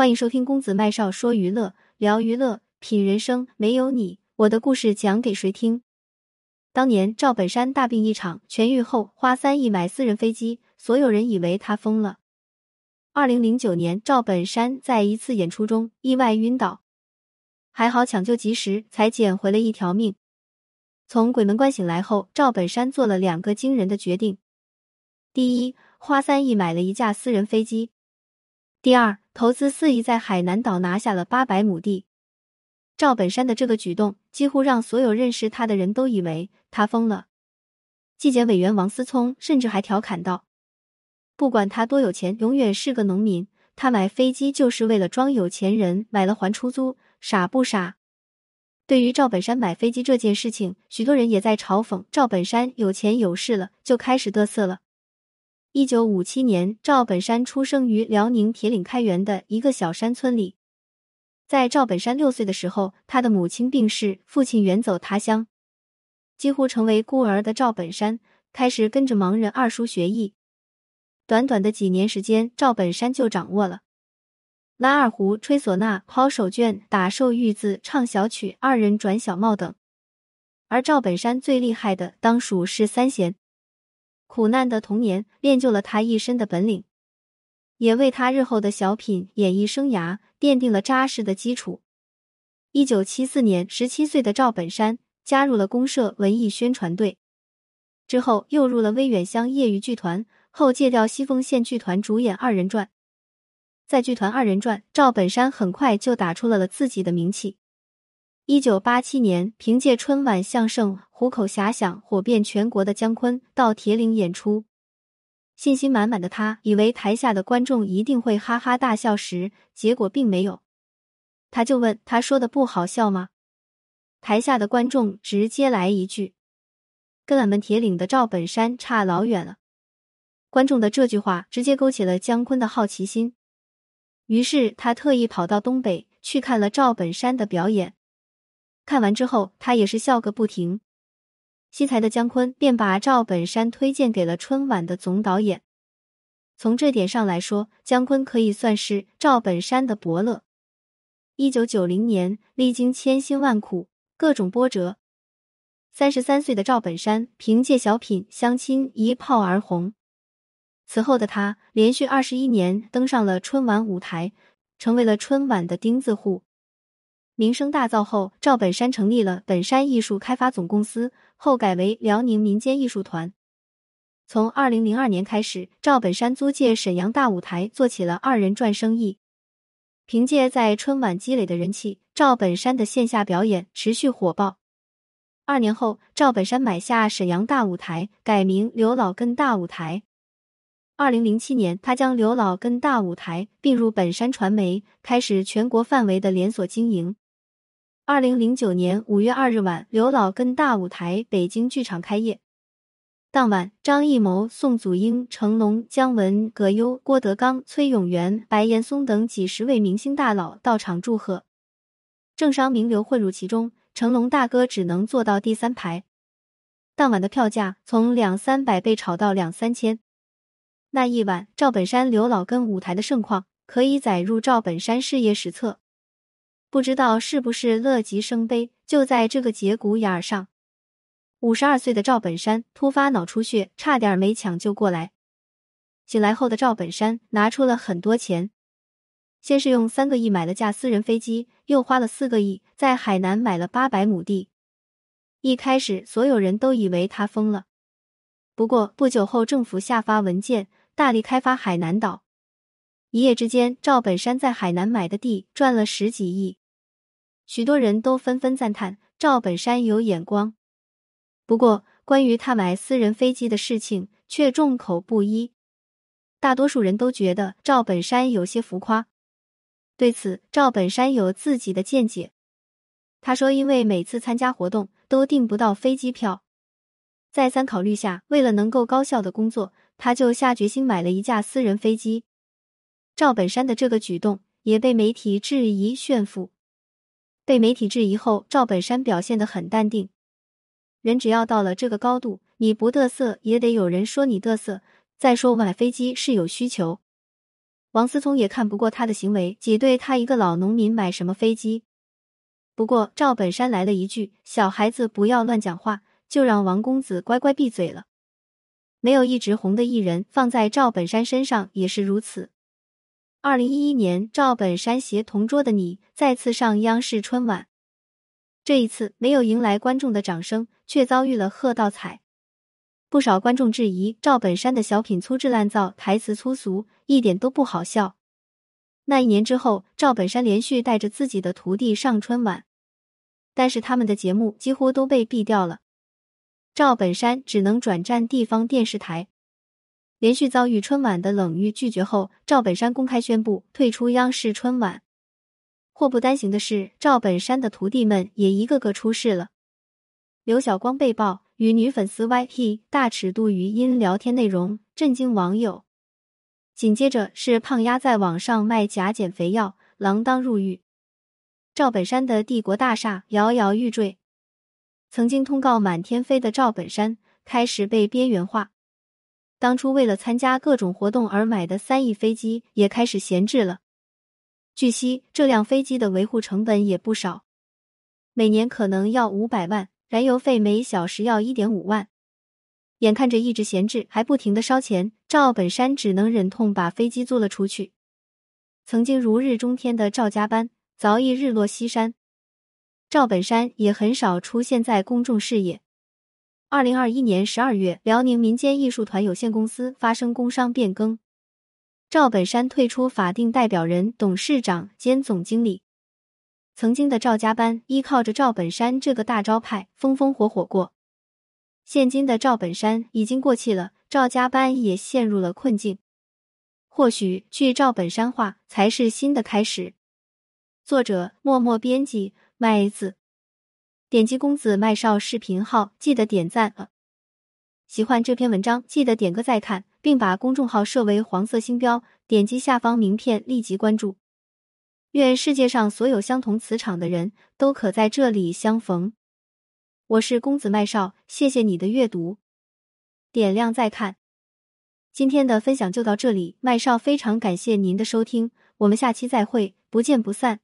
欢迎收听公子麦少说娱乐，聊娱乐，品人生。没有你，我的故事讲给谁听？当年赵本山大病一场，痊愈后花三亿买私人飞机，所有人以为他疯了。二零零九年，赵本山在一次演出中意外晕倒，还好抢救及时，才捡回了一条命。从鬼门关醒来后，赵本山做了两个惊人的决定：第一，花三亿买了一架私人飞机。第二，投资四亿在海南岛拿下了八百亩地。赵本山的这个举动几乎让所有认识他的人都以为他疯了。纪检委员王思聪甚至还调侃道：“不管他多有钱，永远是个农民。他买飞机就是为了装有钱人，买了还出租，傻不傻？”对于赵本山买飞机这件事情，许多人也在嘲讽赵本山有钱有势了就开始嘚瑟了。一九五七年，赵本山出生于辽宁铁岭开原的一个小山村里。在赵本山六岁的时候，他的母亲病逝，父亲远走他乡，几乎成为孤儿的赵本山开始跟着盲人二叔学艺。短短的几年时间，赵本山就掌握了拉二胡、吹唢呐、抛手绢、打寿玉字、唱小曲、二人转小帽等。而赵本山最厉害的，当属是三弦。苦难的童年练就了他一身的本领，也为他日后的小品演艺生涯奠定了扎实的基础。一九七四年，十七岁的赵本山加入了公社文艺宣传队，之后又入了威远乡业余剧团，后借调西丰县剧团主演二人转。在剧团二人转，赵本山很快就打出了了自己的名气。一九八七年，凭借春晚相声《虎口遐想》火遍全国的姜昆到铁岭演出，信心满满的他以为台下的观众一定会哈哈大笑时，结果并没有。他就问他说的不好笑吗？台下的观众直接来一句：“跟俺们铁岭的赵本山差老远了。”观众的这句话直接勾起了姜昆的好奇心，于是他特意跑到东北去看了赵本山的表演。看完之后，他也是笑个不停。惜才的姜昆便把赵本山推荐给了春晚的总导演。从这点上来说，姜昆可以算是赵本山的伯乐。一九九零年，历经千辛万苦，各种波折，三十三岁的赵本山凭借小品《相亲》一炮而红。此后的他，连续二十一年登上了春晚舞台，成为了春晚的钉子户。名声大噪后，赵本山成立了本山艺术开发总公司，后改为辽宁民间艺术团。从二零零二年开始，赵本山租借沈阳大舞台做起了二人转生意。凭借在春晚积累的人气，赵本山的线下表演持续火爆。二年后，赵本山买下沈阳大舞台，改名刘老根大舞台。二零零七年，他将刘老根大舞台并入本山传媒，开始全国范围的连锁经营。二零零九年五月二日晚，刘老根大舞台北京剧场开业。当晚，张艺谋、宋祖英、成龙、姜文、葛优、郭德纲、崔永元、白岩松等几十位明星大佬到场祝贺，政商名流混入其中。成龙大哥只能坐到第三排。当晚的票价从两三百被炒到两三千。那一晚，赵本山、刘老根舞台的盛况可以载入赵本山事业史册。不知道是不是乐极生悲，就在这个节骨眼上，五十二岁的赵本山突发脑出血，差点没抢救过来。醒来后的赵本山拿出了很多钱，先是用三个亿买了架私人飞机，又花了四个亿在海南买了八百亩地。一开始，所有人都以为他疯了。不过不久后，政府下发文件，大力开发海南岛。一夜之间，赵本山在海南买的地赚了十几亿。许多人都纷纷赞叹赵本山有眼光，不过关于他买私人飞机的事情却众口不一，大多数人都觉得赵本山有些浮夸。对此，赵本山有自己的见解。他说：“因为每次参加活动都订不到飞机票，再三考虑下，为了能够高效的工作，他就下决心买了一架私人飞机。”赵本山的这个举动也被媒体质疑炫富。被媒体质疑后，赵本山表现得很淡定。人只要到了这个高度，你不嘚瑟也得有人说你嘚瑟。再说买飞机是有需求，王思聪也看不过他的行为，挤兑他一个老农民买什么飞机。不过赵本山来了一句：“小孩子不要乱讲话”，就让王公子乖乖闭嘴了。没有一直红的艺人，放在赵本山身上也是如此。二零一一年，赵本山携《同桌的你》再次上央视春晚，这一次没有迎来观众的掌声，却遭遇了喝倒彩。不少观众质疑赵本山的小品粗制滥造，台词粗俗，一点都不好笑。那一年之后，赵本山连续带着自己的徒弟上春晚，但是他们的节目几乎都被毙掉了。赵本山只能转战地方电视台。连续遭遇春晚的冷遇拒绝后，赵本山公开宣布退出央视春晚。祸不单行的是，赵本山的徒弟们也一个个出事了。刘晓光被曝。与女粉丝 YP 大尺度语音聊天内容震惊网友，紧接着是胖丫在网上卖假减肥药，锒铛入狱。赵本山的帝国大厦摇摇欲坠，曾经通告满天飞的赵本山开始被边缘化。当初为了参加各种活动而买的三亿飞机也开始闲置了。据悉，这辆飞机的维护成本也不少，每年可能要五百万。燃油费每小时要一点五万，眼看着一直闲置，还不停的烧钱，赵本山只能忍痛把飞机租了出去。曾经如日中天的赵家班早已日落西山，赵本山也很少出现在公众视野。二零二一年十二月，辽宁民间艺术团有限公司发生工商变更，赵本山退出法定代表人、董事长兼总经理。曾经的赵家班依靠着赵本山这个大招牌风风火火过，现今的赵本山已经过气了，赵家班也陷入了困境。或许去赵本山化才是新的开始。作者：默默编辑：麦子。点击公子麦少视频号，记得点赞啊！喜欢这篇文章，记得点个再看，并把公众号设为黄色星标，点击下方名片立即关注。愿世界上所有相同磁场的人都可在这里相逢。我是公子麦少，谢谢你的阅读，点亮再看。今天的分享就到这里，麦少非常感谢您的收听，我们下期再会，不见不散。